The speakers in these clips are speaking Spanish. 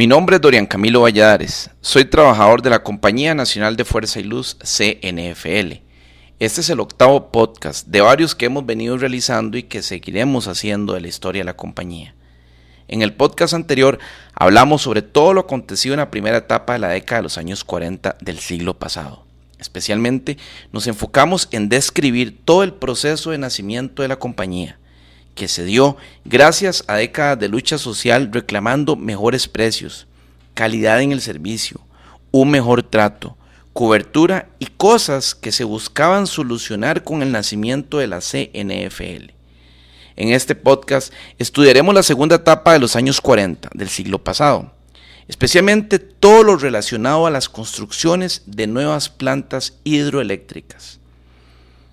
Mi nombre es Dorian Camilo Valladares, soy trabajador de la Compañía Nacional de Fuerza y Luz CNFL. Este es el octavo podcast de varios que hemos venido realizando y que seguiremos haciendo de la historia de la compañía. En el podcast anterior hablamos sobre todo lo acontecido en la primera etapa de la década de los años 40 del siglo pasado. Especialmente nos enfocamos en describir todo el proceso de nacimiento de la compañía, que se dio gracias a décadas de lucha social reclamando mejores precios, calidad en el servicio, un mejor trato, cobertura y cosas que se buscaban solucionar con el nacimiento de la CNFL. En este podcast estudiaremos la segunda etapa de los años 40 del siglo pasado, especialmente todo lo relacionado a las construcciones de nuevas plantas hidroeléctricas.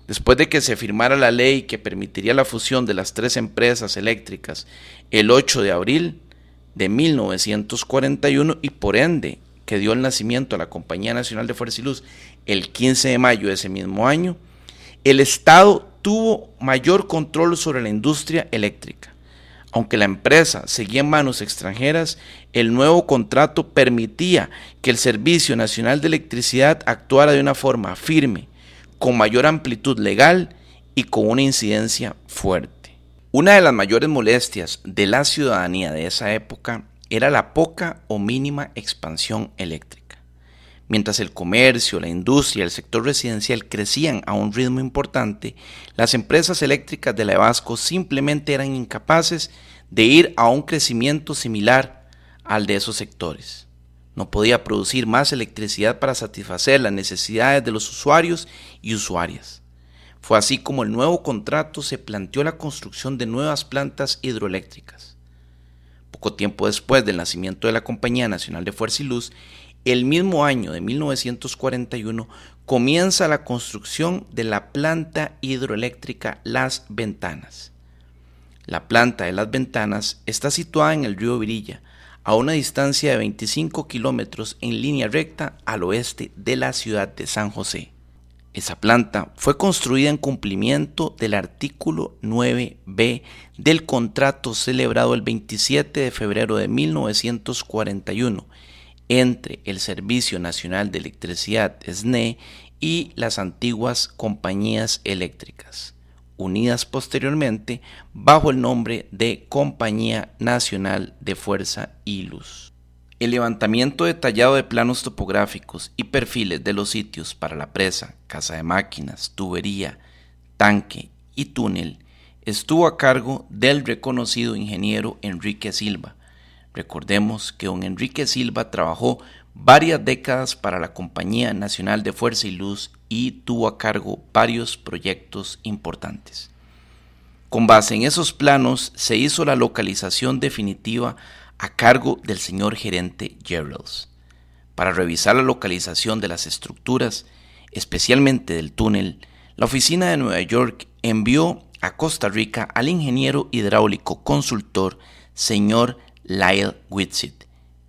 Después de que se firmara la ley que permitiría la fusión de las tres empresas eléctricas el 8 de abril de 1941 y por ende que dio el nacimiento a la Compañía Nacional de Fuerza y Luz el 15 de mayo de ese mismo año, el Estado tuvo mayor control sobre la industria eléctrica. Aunque la empresa seguía en manos extranjeras, el nuevo contrato permitía que el Servicio Nacional de Electricidad actuara de una forma firme, con mayor amplitud legal y con una incidencia fuerte. Una de las mayores molestias de la ciudadanía de esa época era la poca o mínima expansión eléctrica. Mientras el comercio, la industria y el sector residencial crecían a un ritmo importante, las empresas eléctricas de la Evasco simplemente eran incapaces de ir a un crecimiento similar al de esos sectores no podía producir más electricidad para satisfacer las necesidades de los usuarios y usuarias. Fue así como el nuevo contrato se planteó la construcción de nuevas plantas hidroeléctricas. Poco tiempo después del nacimiento de la Compañía Nacional de Fuerza y Luz, el mismo año de 1941 comienza la construcción de la planta hidroeléctrica Las Ventanas. La planta de Las Ventanas está situada en el río Virilla, a una distancia de 25 kilómetros en línea recta al oeste de la ciudad de San José. Esa planta fue construida en cumplimiento del artículo 9b del contrato celebrado el 27 de febrero de 1941 entre el Servicio Nacional de Electricidad SNE y las antiguas compañías eléctricas unidas posteriormente bajo el nombre de Compañía Nacional de Fuerza y Luz. El levantamiento detallado de planos topográficos y perfiles de los sitios para la presa, casa de máquinas, tubería, tanque y túnel estuvo a cargo del reconocido ingeniero Enrique Silva. Recordemos que don Enrique Silva trabajó varias décadas para la Compañía Nacional de Fuerza y Luz y tuvo a cargo varios proyectos importantes. Con base en esos planos se hizo la localización definitiva a cargo del señor gerente Geralds. Para revisar la localización de las estructuras, especialmente del túnel, la oficina de Nueva York envió a Costa Rica al ingeniero hidráulico consultor señor Lyle Whitsitt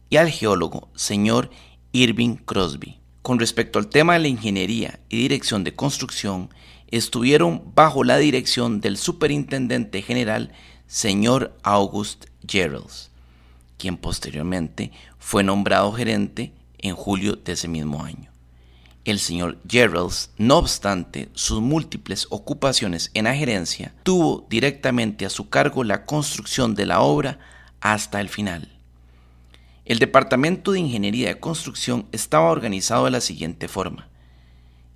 y al geólogo señor Irving Crosby. Con respecto al tema de la ingeniería y dirección de construcción, estuvieron bajo la dirección del superintendente general señor August Geralds, quien posteriormente fue nombrado gerente en julio de ese mismo año. El señor Geralds, no obstante sus múltiples ocupaciones en la gerencia, tuvo directamente a su cargo la construcción de la obra hasta el final. El Departamento de Ingeniería de Construcción estaba organizado de la siguiente forma.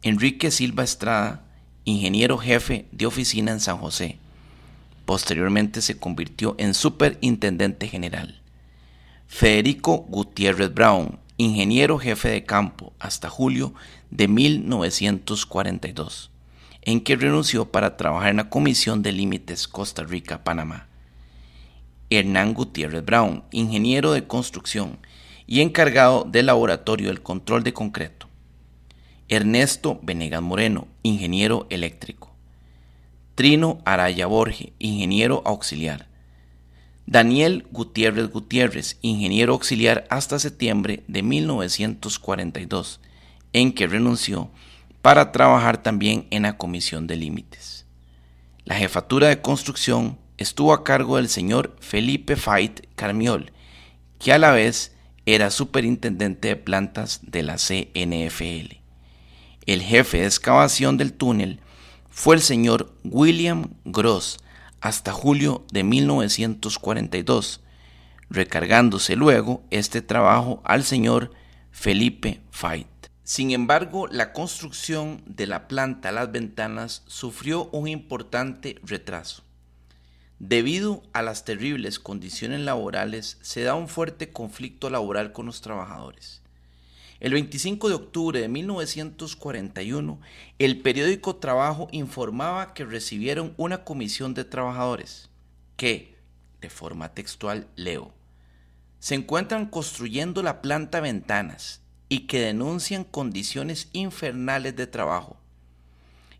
Enrique Silva Estrada, ingeniero jefe de oficina en San José. Posteriormente se convirtió en superintendente general. Federico Gutiérrez Brown, ingeniero jefe de campo hasta julio de 1942, en que renunció para trabajar en la Comisión de Límites Costa Rica-Panamá. Hernán Gutiérrez Brown, ingeniero de construcción y encargado del laboratorio del control de concreto. Ernesto Venegas Moreno, ingeniero eléctrico. Trino Araya Borge, ingeniero auxiliar. Daniel Gutiérrez Gutiérrez, ingeniero auxiliar hasta septiembre de 1942, en que renunció para trabajar también en la Comisión de Límites. La jefatura de construcción estuvo a cargo del señor Felipe Fait Carmiol, que a la vez era superintendente de plantas de la CNFL. El jefe de excavación del túnel fue el señor William Gross hasta julio de 1942, recargándose luego este trabajo al señor Felipe Fait. Sin embargo, la construcción de la planta Las Ventanas sufrió un importante retraso. Debido a las terribles condiciones laborales, se da un fuerte conflicto laboral con los trabajadores. El 25 de octubre de 1941, el periódico Trabajo informaba que recibieron una comisión de trabajadores que, de forma textual, leo, se encuentran construyendo la planta Ventanas y que denuncian condiciones infernales de trabajo.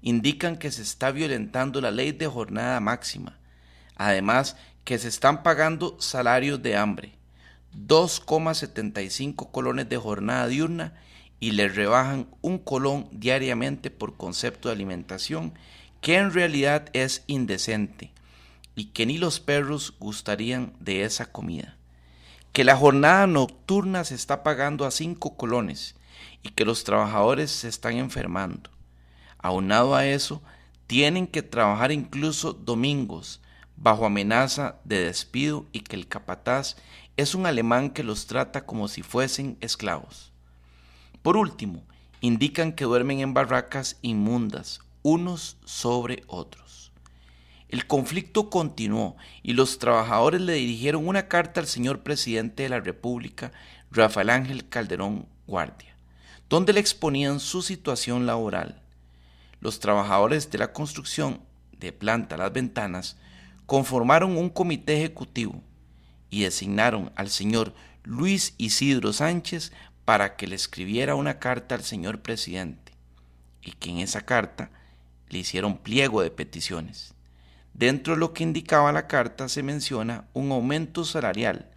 Indican que se está violentando la ley de jornada máxima Además, que se están pagando salarios de hambre, 2,75 colones de jornada diurna y les rebajan un colón diariamente por concepto de alimentación que en realidad es indecente y que ni los perros gustarían de esa comida. Que la jornada nocturna se está pagando a 5 colones y que los trabajadores se están enfermando. Aunado a eso, tienen que trabajar incluso domingos, bajo amenaza de despido y que el capataz es un alemán que los trata como si fuesen esclavos. Por último, indican que duermen en barracas inmundas, unos sobre otros. El conflicto continuó y los trabajadores le dirigieron una carta al señor presidente de la República, Rafael Ángel Calderón Guardia, donde le exponían su situación laboral. Los trabajadores de la construcción de planta Las Ventanas conformaron un comité ejecutivo y designaron al señor Luis Isidro Sánchez para que le escribiera una carta al señor presidente y que en esa carta le hicieron pliego de peticiones. Dentro de lo que indicaba la carta se menciona un aumento salarial,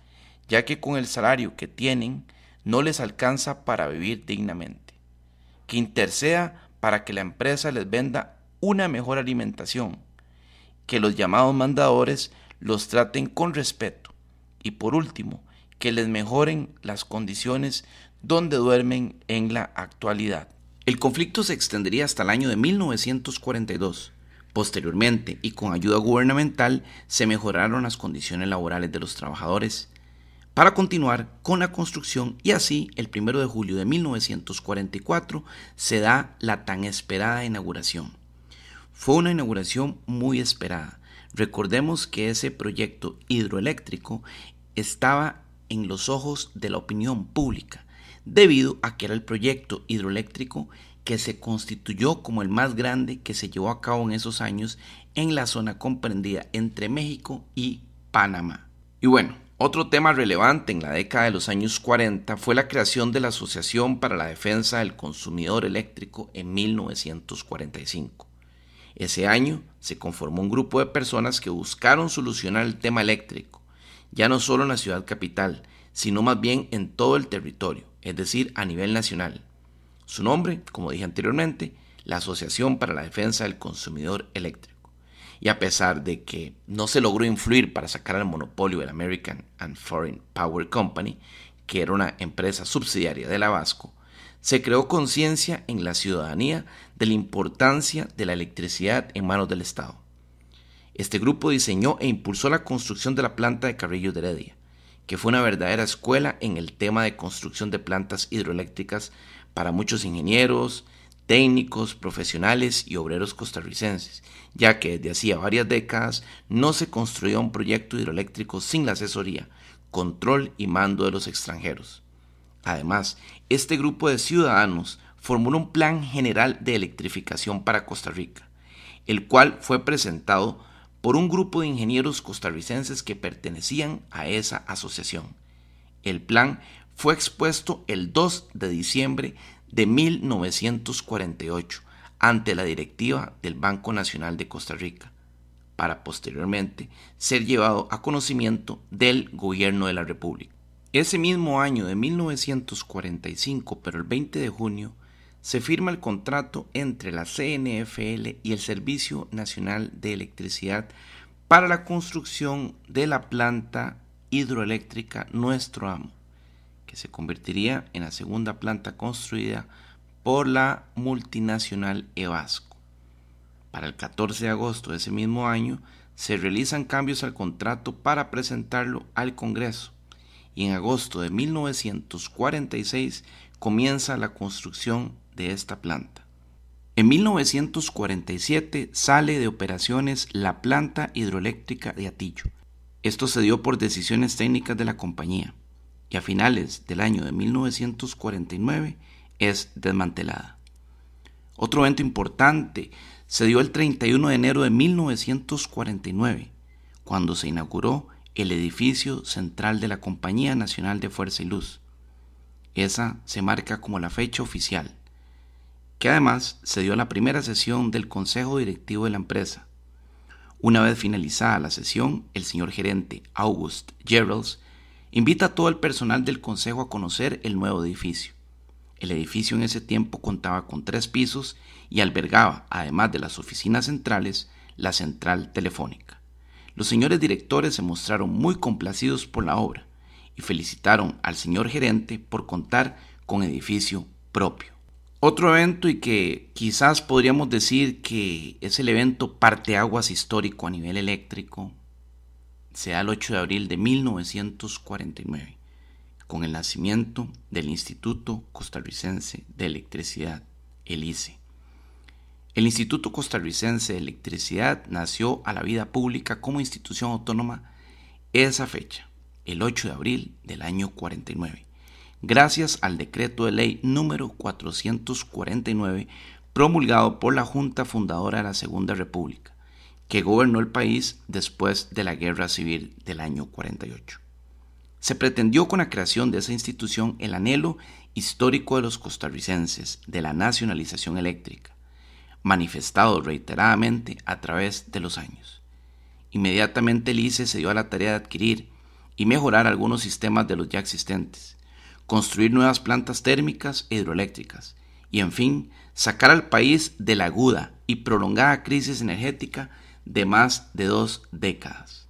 ya que con el salario que tienen no les alcanza para vivir dignamente. Que interceda para que la empresa les venda una mejor alimentación, que los llamados mandadores los traten con respeto y por último, que les mejoren las condiciones donde duermen en la actualidad. El conflicto se extendería hasta el año de 1942. Posteriormente, y con ayuda gubernamental, se mejoraron las condiciones laborales de los trabajadores para continuar con la construcción y así el 1 de julio de 1944 se da la tan esperada inauguración. Fue una inauguración muy esperada. Recordemos que ese proyecto hidroeléctrico estaba en los ojos de la opinión pública, debido a que era el proyecto hidroeléctrico que se constituyó como el más grande que se llevó a cabo en esos años en la zona comprendida entre México y Panamá. Y bueno, otro tema relevante en la década de los años 40 fue la creación de la Asociación para la Defensa del Consumidor Eléctrico en 1945. Ese año se conformó un grupo de personas que buscaron solucionar el tema eléctrico, ya no solo en la ciudad capital, sino más bien en todo el territorio, es decir, a nivel nacional. Su nombre, como dije anteriormente, la Asociación para la Defensa del Consumidor Eléctrico. Y a pesar de que no se logró influir para sacar al monopolio del American and Foreign Power Company, que era una empresa subsidiaria de la Vasco, se creó conciencia en la ciudadanía de la importancia de la electricidad en manos del Estado. Este grupo diseñó e impulsó la construcción de la planta de Carrillo de Heredia, que fue una verdadera escuela en el tema de construcción de plantas hidroeléctricas para muchos ingenieros, técnicos, profesionales y obreros costarricenses, ya que desde hacía varias décadas no se construía un proyecto hidroeléctrico sin la asesoría, control y mando de los extranjeros. Además, este grupo de ciudadanos formó un plan general de electrificación para Costa Rica, el cual fue presentado por un grupo de ingenieros costarricenses que pertenecían a esa asociación. El plan fue expuesto el 2 de diciembre de 1948 ante la directiva del Banco Nacional de Costa Rica, para posteriormente ser llevado a conocimiento del gobierno de la República. Ese mismo año de 1945, pero el 20 de junio, se firma el contrato entre la CNFL y el Servicio Nacional de Electricidad para la construcción de la planta hidroeléctrica Nuestro Amo, que se convertiría en la segunda planta construida por la multinacional Evasco. Para el 14 de agosto de ese mismo año se realizan cambios al contrato para presentarlo al Congreso y en agosto de 1946 comienza la construcción de esta planta. En 1947 sale de operaciones la planta hidroeléctrica de Atillo. Esto se dio por decisiones técnicas de la compañía y a finales del año de 1949 es desmantelada. Otro evento importante se dio el 31 de enero de 1949, cuando se inauguró el edificio central de la Compañía Nacional de Fuerza y Luz. Esa se marca como la fecha oficial, que además se dio la primera sesión del Consejo Directivo de la empresa. Una vez finalizada la sesión, el señor gerente August Geralds invita a todo el personal del Consejo a conocer el nuevo edificio. El edificio en ese tiempo contaba con tres pisos y albergaba, además de las oficinas centrales, la central telefónica. Los señores directores se mostraron muy complacidos por la obra y felicitaron al señor gerente por contar con edificio propio. Otro evento y que quizás podríamos decir que es el evento parteaguas histórico a nivel eléctrico, se da el 8 de abril de 1949, con el nacimiento del Instituto Costarricense de Electricidad, el ICE. El Instituto Costarricense de Electricidad nació a la vida pública como institución autónoma esa fecha, el 8 de abril del año 49, gracias al decreto de ley número 449 promulgado por la Junta Fundadora de la Segunda República, que gobernó el país después de la Guerra Civil del año 48. Se pretendió con la creación de esa institución el anhelo histórico de los costarricenses de la nacionalización eléctrica, manifestado reiteradamente a través de los años. Inmediatamente el se dio a la tarea de adquirir y mejorar algunos sistemas de los ya existentes, construir nuevas plantas térmicas e hidroeléctricas y, en fin, sacar al país de la aguda y prolongada crisis energética de más de dos décadas.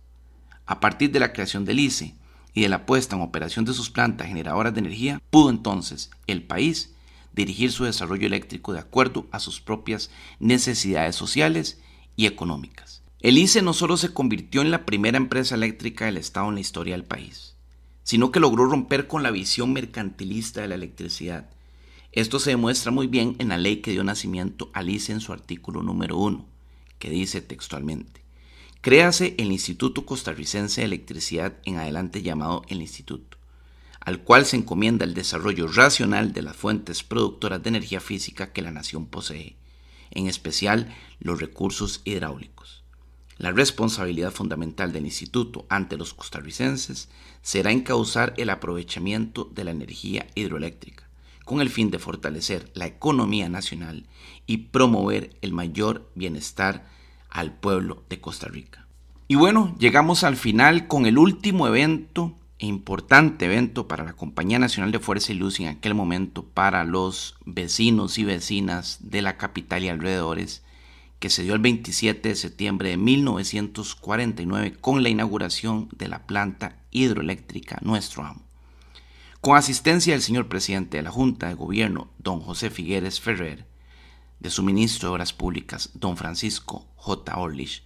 A partir de la creación del ICE y de la puesta en operación de sus plantas generadoras de energía, pudo entonces el país dirigir su desarrollo eléctrico de acuerdo a sus propias necesidades sociales y económicas. El ICE no solo se convirtió en la primera empresa eléctrica del Estado en la historia del país, sino que logró romper con la visión mercantilista de la electricidad. Esto se demuestra muy bien en la ley que dio nacimiento al ICE en su artículo número 1, que dice textualmente, Créase el Instituto Costarricense de Electricidad en adelante llamado el Instituto al cual se encomienda el desarrollo racional de las fuentes productoras de energía física que la nación posee, en especial los recursos hidráulicos. La responsabilidad fundamental del instituto ante los costarricenses será encauzar el aprovechamiento de la energía hidroeléctrica, con el fin de fortalecer la economía nacional y promover el mayor bienestar al pueblo de Costa Rica. Y bueno, llegamos al final con el último evento importante evento para la Compañía Nacional de Fuerza y Luz en aquel momento para los vecinos y vecinas de la capital y alrededores, que se dio el 27 de septiembre de 1949 con la inauguración de la planta hidroeléctrica Nuestro Amo. Con asistencia del señor presidente de la Junta de Gobierno, don José Figueres Ferrer, de su ministro de Obras Públicas, don Francisco J. Orlich,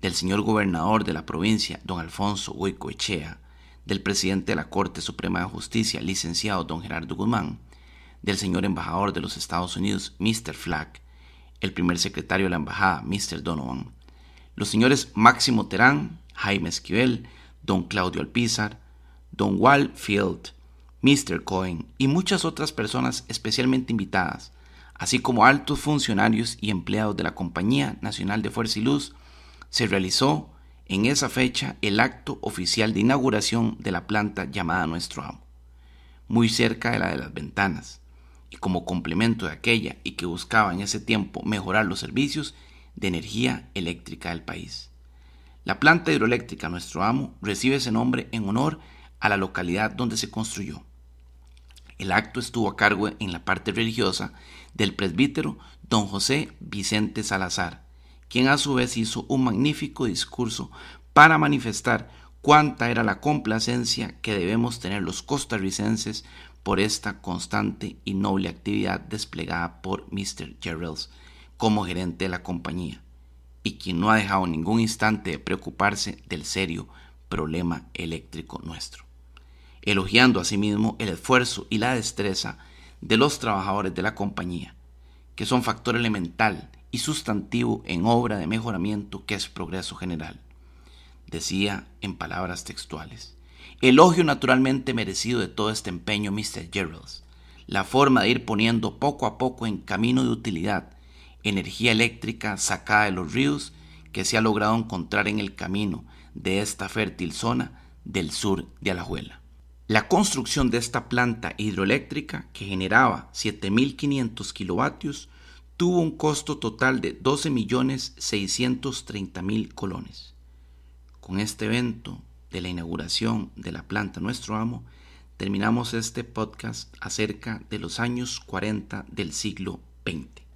del señor gobernador de la provincia, don Alfonso Huicoechea, del presidente de la Corte Suprema de Justicia, licenciado don Gerardo Guzmán, del señor embajador de los Estados Unidos, Mr. Flack, el primer secretario de la embajada, Mr. Donovan, los señores Máximo Terán, Jaime Esquivel, don Claudio Alpizar, don Wal Field, Mr. Cohen y muchas otras personas especialmente invitadas, así como altos funcionarios y empleados de la Compañía Nacional de Fuerza y Luz, se realizó en esa fecha el acto oficial de inauguración de la planta llamada Nuestro Amo, muy cerca de la de las ventanas, y como complemento de aquella y que buscaba en ese tiempo mejorar los servicios de energía eléctrica del país. La planta hidroeléctrica Nuestro Amo recibe ese nombre en honor a la localidad donde se construyó. El acto estuvo a cargo en la parte religiosa del presbítero don José Vicente Salazar, quien a su vez hizo un magnífico discurso para manifestar cuánta era la complacencia que debemos tener los costarricenses por esta constante y noble actividad desplegada por Mr. Gerrells como gerente de la compañía, y quien no ha dejado ningún instante de preocuparse del serio problema eléctrico nuestro, elogiando asimismo el esfuerzo y la destreza de los trabajadores de la compañía, que son factor elemental y sustantivo en obra de mejoramiento que es progreso general. Decía en palabras textuales, elogio naturalmente merecido de todo este empeño Mr. Gerrells, la forma de ir poniendo poco a poco en camino de utilidad energía eléctrica sacada de los ríos que se ha logrado encontrar en el camino de esta fértil zona del sur de Alajuela. La construcción de esta planta hidroeléctrica, que generaba 7.500 kilovatios, tuvo un costo total de 12.630.000 colones. Con este evento de la inauguración de la planta Nuestro Amo, terminamos este podcast acerca de los años 40 del siglo XX.